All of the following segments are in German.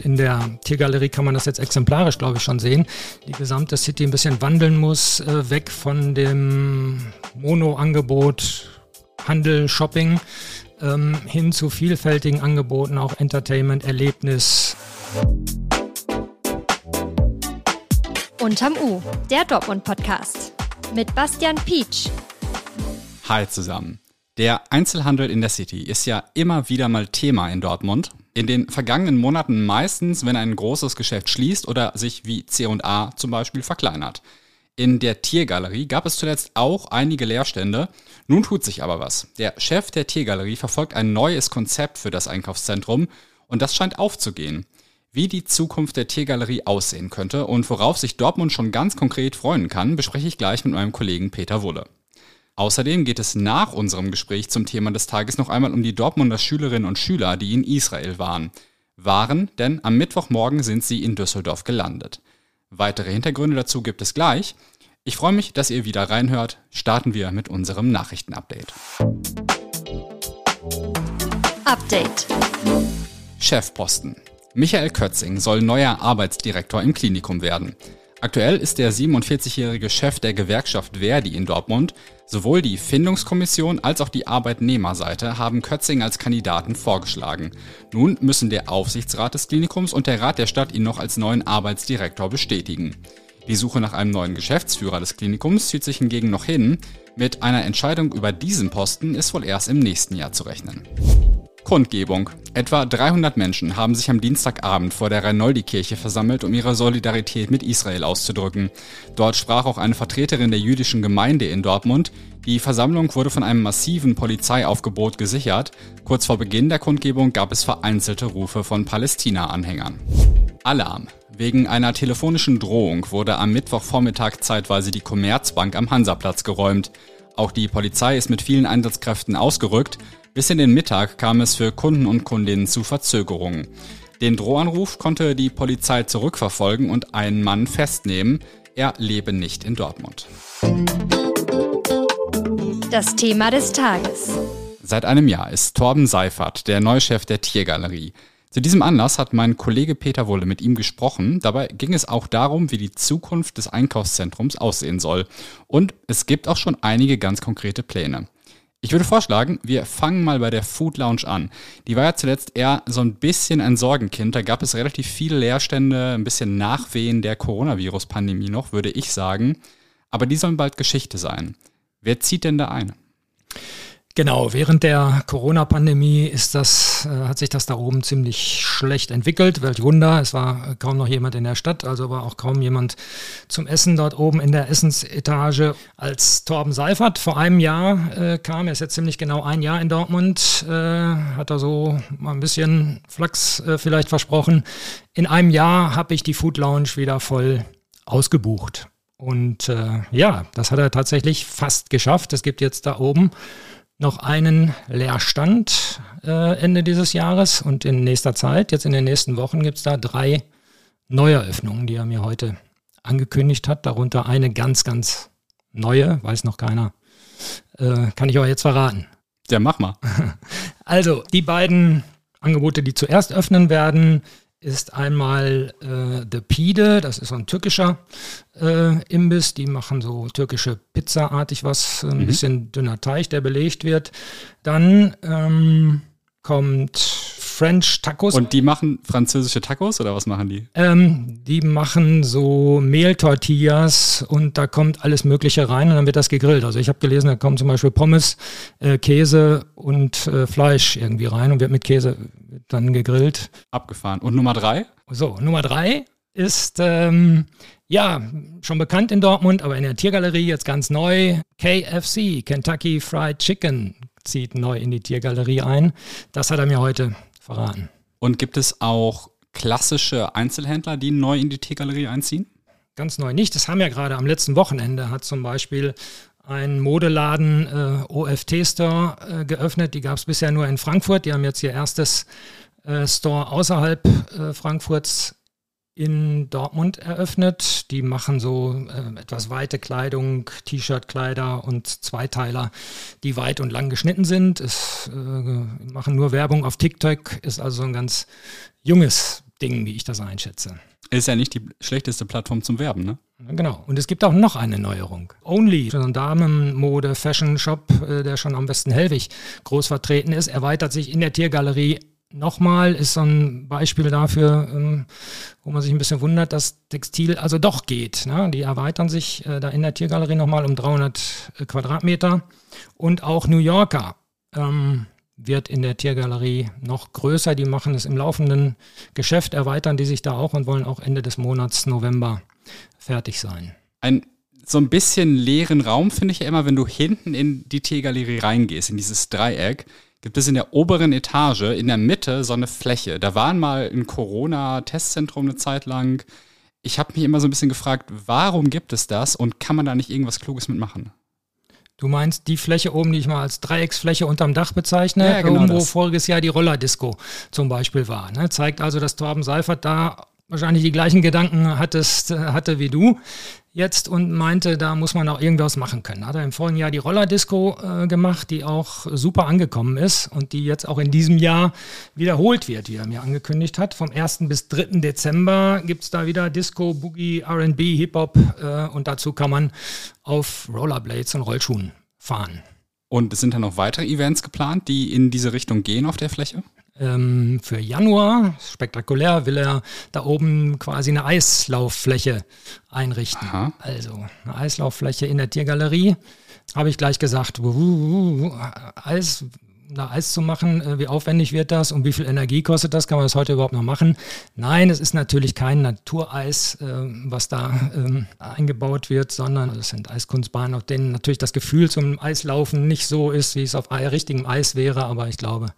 In der Tiergalerie kann man das jetzt exemplarisch, glaube ich, schon sehen. Die gesamte City ein bisschen wandeln muss, äh, weg von dem Mono-Angebot Handel, Shopping, ähm, hin zu vielfältigen Angeboten, auch Entertainment, Erlebnis. Unterm U, der Dortmund-Podcast mit Bastian Pietsch. Hi zusammen. Der Einzelhandel in der City ist ja immer wieder mal Thema in Dortmund. In den vergangenen Monaten meistens, wenn ein großes Geschäft schließt oder sich wie C&A zum Beispiel verkleinert. In der Tiergalerie gab es zuletzt auch einige Leerstände. Nun tut sich aber was. Der Chef der Tiergalerie verfolgt ein neues Konzept für das Einkaufszentrum und das scheint aufzugehen. Wie die Zukunft der Tiergalerie aussehen könnte und worauf sich Dortmund schon ganz konkret freuen kann, bespreche ich gleich mit meinem Kollegen Peter Wulle. Außerdem geht es nach unserem Gespräch zum Thema des Tages noch einmal um die Dortmunder Schülerinnen und Schüler, die in Israel waren. Waren, denn am Mittwochmorgen sind sie in Düsseldorf gelandet. Weitere Hintergründe dazu gibt es gleich. Ich freue mich, dass ihr wieder reinhört. Starten wir mit unserem Nachrichtenupdate. Update. Chefposten. Michael Kötzing soll neuer Arbeitsdirektor im Klinikum werden. Aktuell ist der 47-jährige Chef der Gewerkschaft Verdi in Dortmund. Sowohl die Findungskommission als auch die Arbeitnehmerseite haben Kötzing als Kandidaten vorgeschlagen. Nun müssen der Aufsichtsrat des Klinikums und der Rat der Stadt ihn noch als neuen Arbeitsdirektor bestätigen. Die Suche nach einem neuen Geschäftsführer des Klinikums zieht sich hingegen noch hin. Mit einer Entscheidung über diesen Posten ist wohl erst im nächsten Jahr zu rechnen. Kundgebung. Etwa 300 Menschen haben sich am Dienstagabend vor der Reinoldi-Kirche versammelt, um ihre Solidarität mit Israel auszudrücken. Dort sprach auch eine Vertreterin der jüdischen Gemeinde in Dortmund. Die Versammlung wurde von einem massiven Polizeiaufgebot gesichert. Kurz vor Beginn der Kundgebung gab es vereinzelte Rufe von Palästina-Anhängern. Alarm. Wegen einer telefonischen Drohung wurde am Mittwochvormittag zeitweise die Commerzbank am Hansaplatz geräumt. Auch die Polizei ist mit vielen Einsatzkräften ausgerückt. Bis in den Mittag kam es für Kunden und Kundinnen zu Verzögerungen. Den Drohanruf konnte die Polizei zurückverfolgen und einen Mann festnehmen. Er lebe nicht in Dortmund. Das Thema des Tages. Seit einem Jahr ist Torben Seifert der Neuchef der Tiergalerie. Zu diesem Anlass hat mein Kollege Peter Wolle mit ihm gesprochen. Dabei ging es auch darum, wie die Zukunft des Einkaufszentrums aussehen soll. Und es gibt auch schon einige ganz konkrete Pläne. Ich würde vorschlagen, wir fangen mal bei der Food Lounge an. Die war ja zuletzt eher so ein bisschen ein Sorgenkind. Da gab es relativ viele Leerstände, ein bisschen Nachwehen der Coronavirus-Pandemie noch, würde ich sagen. Aber die sollen bald Geschichte sein. Wer zieht denn da ein? Genau, während der Corona-Pandemie äh, hat sich das da oben ziemlich schlecht entwickelt. Welch Wunder, es war kaum noch jemand in der Stadt, also war auch kaum jemand zum Essen dort oben in der Essensetage. Als Torben Seifert vor einem Jahr äh, kam, er ist jetzt ziemlich genau ein Jahr in Dortmund, äh, hat er so mal ein bisschen Flachs äh, vielleicht versprochen. In einem Jahr habe ich die Food Lounge wieder voll ausgebucht. Und äh, ja, das hat er tatsächlich fast geschafft. Es gibt jetzt da oben noch einen Leerstand äh, Ende dieses Jahres und in nächster Zeit, jetzt in den nächsten Wochen, gibt es da drei Neueröffnungen, die er mir heute angekündigt hat. Darunter eine ganz, ganz neue, weiß noch keiner. Äh, kann ich euch jetzt verraten. Ja, mach mal. Also, die beiden Angebote, die zuerst öffnen werden, ist einmal äh, The Pide, das ist so ein türkischer äh, Imbiss, die machen so türkische Pizza-artig was, ein mhm. bisschen dünner Teig, der belegt wird. Dann ähm, kommt French Tacos. Und die machen französische Tacos oder was machen die? Ähm, die machen so Mehltortillas und da kommt alles Mögliche rein und dann wird das gegrillt. Also ich habe gelesen, da kommen zum Beispiel Pommes, äh, Käse und äh, Fleisch irgendwie rein und wird mit Käse dann gegrillt. Abgefahren. Und Nummer drei? So, Nummer drei ist ähm, ja schon bekannt in Dortmund, aber in der Tiergalerie jetzt ganz neu. KFC, Kentucky Fried Chicken, zieht neu in die Tiergalerie ein. Das hat er mir heute verraten. Und gibt es auch klassische Einzelhändler, die neu in die Tiergalerie einziehen? Ganz neu nicht. Das haben ja gerade am letzten Wochenende hat zum Beispiel ein Modeladen äh, OFT Store äh, geöffnet. Die gab es bisher nur in Frankfurt. Die haben jetzt ihr erstes äh, Store außerhalb äh, Frankfurts in Dortmund eröffnet. Die machen so äh, etwas weite Kleidung, T-Shirt-Kleider und Zweiteiler, die weit und lang geschnitten sind. Es äh, machen nur Werbung auf TikTok, ist also ein ganz junges Ding, wie ich das einschätze. Ist ja nicht die schlechteste Plattform zum Werben, ne? Genau. Und es gibt auch noch eine Neuerung. Only, so ein Damenmode, Fashion Shop, äh, der schon am besten Hellwig groß vertreten ist, erweitert sich in der Tiergalerie nochmal, ist so ein Beispiel dafür, ähm, wo man sich ein bisschen wundert, dass Textil also doch geht. Ne? Die erweitern sich äh, da in der Tiergalerie nochmal um 300 äh, Quadratmeter. Und auch New Yorker ähm, wird in der Tiergalerie noch größer. Die machen es im laufenden Geschäft, erweitern die sich da auch und wollen auch Ende des Monats November fertig sein. Ein so ein bisschen leeren Raum finde ich ja immer, wenn du hinten in die Tiergalerie reingehst, in dieses Dreieck, gibt es in der oberen Etage in der Mitte so eine Fläche. Da waren mal ein Corona-Testzentrum eine Zeit lang. Ich habe mich immer so ein bisschen gefragt, warum gibt es das und kann man da nicht irgendwas Kluges mitmachen? Du meinst die Fläche oben, die ich mal als Dreiecksfläche unterm Dach bezeichne, ja, genau wo voriges Jahr die Rollerdisco zum Beispiel war. Ne? Zeigt also, dass Torben Seifert da wahrscheinlich die gleichen Gedanken hattest, äh, hatte wie du jetzt und meinte, da muss man auch irgendwas machen können. Hat er im vorigen Jahr die Rollerdisco äh, gemacht, die auch super angekommen ist und die jetzt auch in diesem Jahr wiederholt wird, wie er mir angekündigt hat. Vom 1. bis 3. Dezember gibt es da wieder Disco, Boogie, RB, Hip-Hop äh, und dazu kann man auf Rollerblades und Rollschuhen fahren. Und es sind dann noch weitere Events geplant, die in diese Richtung gehen auf der Fläche? Ähm, für Januar, spektakulär, will er da oben quasi eine Eislauffläche einrichten. Aha. Also eine Eislauffläche in der Tiergalerie. Habe ich gleich gesagt, uh, uh, uh, Eis, da Eis zu machen, äh, wie aufwendig wird das und wie viel Energie kostet das? Kann man das heute überhaupt noch machen? Nein, es ist natürlich kein Natureis, äh, was da ähm, eingebaut wird, sondern es sind Eiskunstbahnen, auf denen natürlich das Gefühl zum Eislaufen nicht so ist, wie es auf richtigem Eis wäre, aber ich glaube,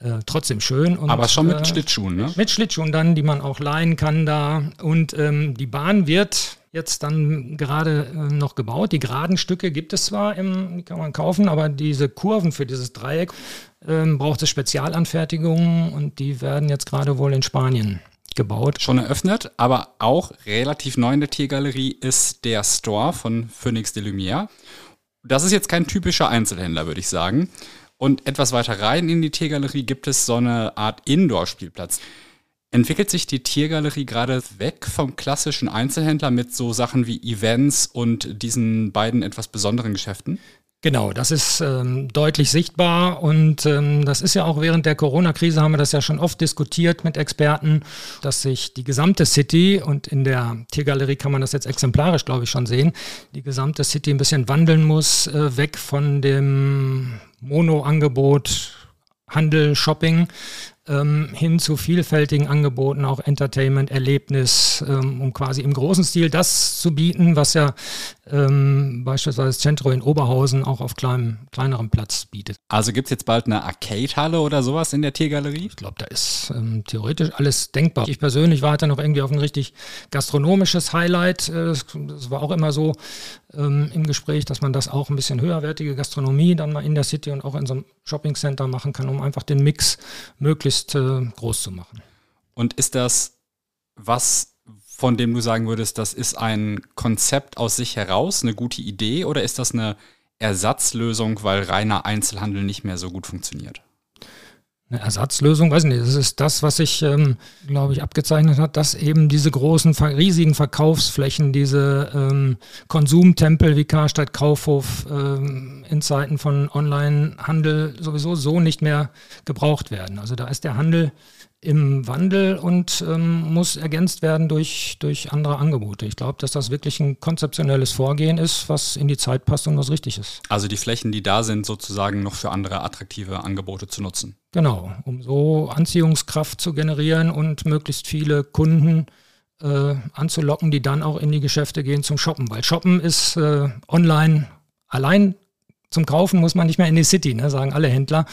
äh, trotzdem schön. Und, Aber schon mit äh, Schlittschuhen, ne? Mit Schlittschuhen dann, die man auch leihen kann da. Und ähm, die Bahn wird jetzt dann gerade äh, noch gebaut. Die geraden Stücke gibt es zwar, im, die kann man kaufen, aber diese Kurven für dieses Dreieck ähm, braucht es Spezialanfertigungen und die werden jetzt gerade wohl in Spanien gebaut. Schon eröffnet, aber auch relativ neu in der Tiergalerie ist der Store von Phoenix de Lumière. Das ist jetzt kein typischer Einzelhändler, würde ich sagen. Und etwas weiter rein in die Tiergalerie gibt es so eine Art Indoor-Spielplatz. Entwickelt sich die Tiergalerie gerade weg vom klassischen Einzelhändler mit so Sachen wie Events und diesen beiden etwas besonderen Geschäften? Genau, das ist ähm, deutlich sichtbar und ähm, das ist ja auch während der Corona-Krise haben wir das ja schon oft diskutiert mit Experten, dass sich die gesamte City und in der Tiergalerie kann man das jetzt exemplarisch, glaube ich, schon sehen, die gesamte City ein bisschen wandeln muss, äh, weg von dem Mono-Angebot Handel, Shopping ähm, hin zu vielfältigen Angeboten, auch Entertainment, Erlebnis, ähm, um quasi im großen Stil das zu bieten, was ja ähm, beispielsweise Centro in Oberhausen auch auf kleinem, kleinerem Platz bietet. Also gibt es jetzt bald eine Arcade-Halle oder sowas in der Tiergalerie? Ich glaube, da ist ähm, theoretisch alles denkbar. Ich persönlich warte noch irgendwie auf ein richtig gastronomisches Highlight. Äh, das, das war auch immer so ähm, im Gespräch, dass man das auch ein bisschen höherwertige Gastronomie dann mal in der City und auch in so einem Shopping-Center machen kann, um einfach den Mix möglichst äh, groß zu machen. Und ist das was, von dem du sagen würdest, das ist ein Konzept aus sich heraus, eine gute Idee, oder ist das eine Ersatzlösung, weil reiner Einzelhandel nicht mehr so gut funktioniert? Eine Ersatzlösung, weiß ich nicht. Das ist das, was sich, ähm, glaube ich, abgezeichnet hat, dass eben diese großen, riesigen Verkaufsflächen, diese ähm, Konsumtempel wie Karstadt, Kaufhof ähm, in Zeiten von Onlinehandel sowieso so nicht mehr gebraucht werden. Also da ist der Handel im Wandel und ähm, muss ergänzt werden durch, durch andere Angebote. Ich glaube, dass das wirklich ein konzeptionelles Vorgehen ist, was in die Zeit passt und was richtig ist. Also die Flächen, die da sind, sozusagen noch für andere attraktive Angebote zu nutzen. Genau, um so Anziehungskraft zu generieren und möglichst viele Kunden äh, anzulocken, die dann auch in die Geschäfte gehen zum Shoppen. Weil Shoppen ist äh, online allein zum Kaufen muss man nicht mehr in die City, ne, sagen alle Händler.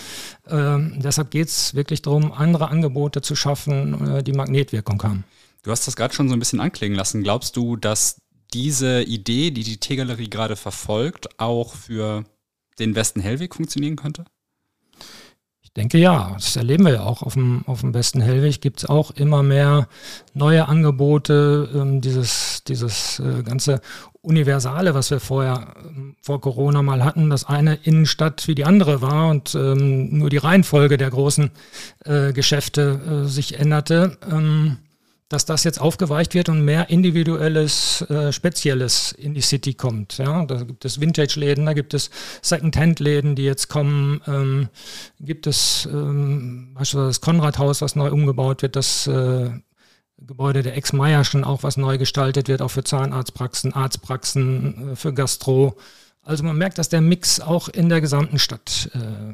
Ähm, deshalb geht es wirklich darum, andere Angebote zu schaffen, äh, die Magnetwirkung haben. Du hast das gerade schon so ein bisschen anklingen lassen. Glaubst du, dass diese Idee, die die Teegalerie gerade verfolgt, auch für den Westen Hellweg funktionieren könnte? Denke ja, das erleben wir ja auch auf dem, auf dem Westen Hellweg. Gibt es auch immer mehr neue Angebote, ähm, dieses, dieses äh, ganze Universale, was wir vorher ähm, vor Corona mal hatten, dass eine Innenstadt wie die andere war und ähm, nur die Reihenfolge der großen äh, Geschäfte äh, sich änderte. Ähm, dass das jetzt aufgeweicht wird und mehr individuelles, äh, spezielles in die City kommt. Ja, da gibt es Vintage-Läden, da gibt es Second-Hand-Läden, die jetzt kommen. Ähm, gibt es ähm, beispielsweise das Konrad-Haus, was neu umgebaut wird, das äh, Gebäude der Ex-Meyer schon auch was neu gestaltet wird, auch für Zahnarztpraxen, Arztpraxen, äh, für Gastro. Also man merkt, dass der Mix auch in der gesamten Stadt äh,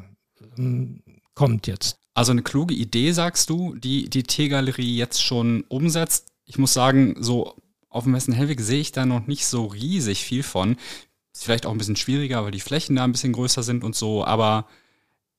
ähm, kommt jetzt. Also eine kluge Idee, sagst du, die die T-Galerie jetzt schon umsetzt. Ich muss sagen, so auf dem Westen Hellweg sehe ich da noch nicht so riesig viel von. Ist vielleicht auch ein bisschen schwieriger, weil die Flächen da ein bisschen größer sind und so. Aber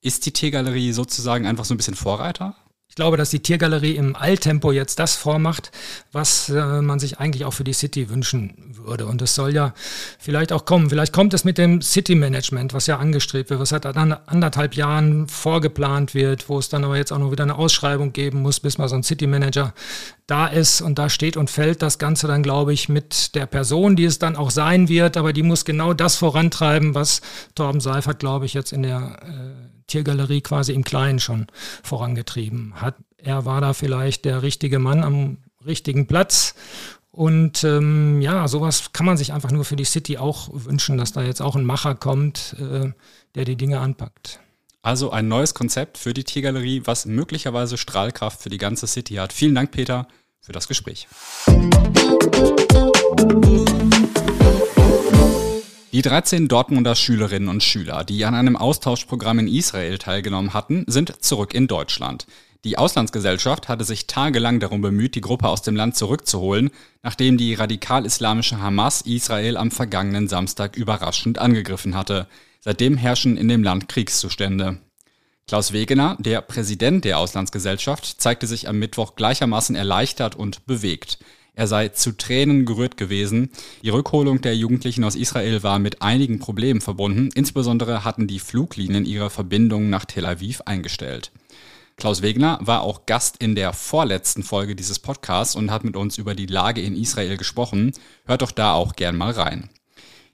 ist die T-Galerie sozusagen einfach so ein bisschen Vorreiter? Ich glaube, dass die Tiergalerie im Alltempo jetzt das vormacht, was äh, man sich eigentlich auch für die City wünschen würde. Und es soll ja vielleicht auch kommen. Vielleicht kommt es mit dem City Management, was ja angestrebt wird, was seit anderthalb Jahren vorgeplant wird, wo es dann aber jetzt auch noch wieder eine Ausschreibung geben muss, bis mal so ein City Manager da ist. Und da steht und fällt das Ganze dann, glaube ich, mit der Person, die es dann auch sein wird. Aber die muss genau das vorantreiben, was Torben Seifert, glaube ich, jetzt in der äh, Tiergalerie quasi im Kleinen schon vorangetrieben hat. Er war da vielleicht der richtige Mann am richtigen Platz. Und ähm, ja, sowas kann man sich einfach nur für die City auch wünschen, dass da jetzt auch ein Macher kommt, äh, der die Dinge anpackt. Also ein neues Konzept für die Tiergalerie, was möglicherweise Strahlkraft für die ganze City hat. Vielen Dank, Peter, für das Gespräch. Die 13 Dortmunder Schülerinnen und Schüler, die an einem Austauschprogramm in Israel teilgenommen hatten, sind zurück in Deutschland. Die Auslandsgesellschaft hatte sich tagelang darum bemüht, die Gruppe aus dem Land zurückzuholen, nachdem die radikal-islamische Hamas Israel am vergangenen Samstag überraschend angegriffen hatte. Seitdem herrschen in dem Land Kriegszustände. Klaus Wegener, der Präsident der Auslandsgesellschaft, zeigte sich am Mittwoch gleichermaßen erleichtert und bewegt. Er sei zu Tränen gerührt gewesen. Die Rückholung der Jugendlichen aus Israel war mit einigen Problemen verbunden. Insbesondere hatten die Fluglinien ihre Verbindungen nach Tel Aviv eingestellt. Klaus Wegner war auch Gast in der vorletzten Folge dieses Podcasts und hat mit uns über die Lage in Israel gesprochen. Hört doch da auch gern mal rein.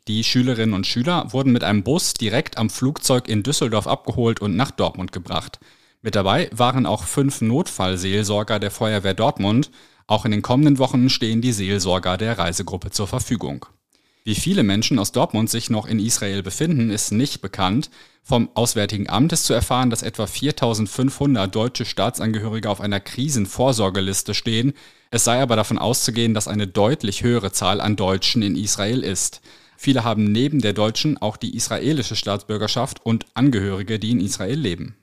Die Schülerinnen und Schüler wurden mit einem Bus direkt am Flugzeug in Düsseldorf abgeholt und nach Dortmund gebracht. Mit dabei waren auch fünf Notfallseelsorger der Feuerwehr Dortmund, auch in den kommenden Wochen stehen die Seelsorger der Reisegruppe zur Verfügung. Wie viele Menschen aus Dortmund sich noch in Israel befinden, ist nicht bekannt. Vom Auswärtigen Amt ist zu erfahren, dass etwa 4500 deutsche Staatsangehörige auf einer Krisenvorsorgeliste stehen. Es sei aber davon auszugehen, dass eine deutlich höhere Zahl an Deutschen in Israel ist. Viele haben neben der deutschen auch die israelische Staatsbürgerschaft und Angehörige, die in Israel leben.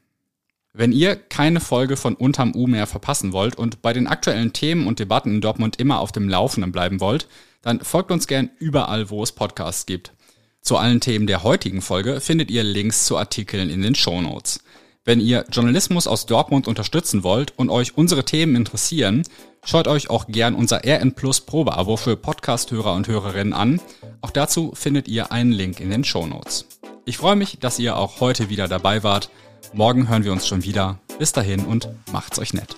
Wenn ihr keine Folge von Unterm U mehr verpassen wollt und bei den aktuellen Themen und Debatten in Dortmund immer auf dem Laufenden bleiben wollt, dann folgt uns gern überall, wo es Podcasts gibt. Zu allen Themen der heutigen Folge findet ihr Links zu Artikeln in den Shownotes. Wenn ihr Journalismus aus Dortmund unterstützen wollt und euch unsere Themen interessieren, schaut euch auch gern unser RN Plus Probeabo für Podcast-Hörer und Hörerinnen an. Auch dazu findet ihr einen Link in den Shownotes. Ich freue mich, dass ihr auch heute wieder dabei wart. Morgen hören wir uns schon wieder. Bis dahin und macht's euch nett.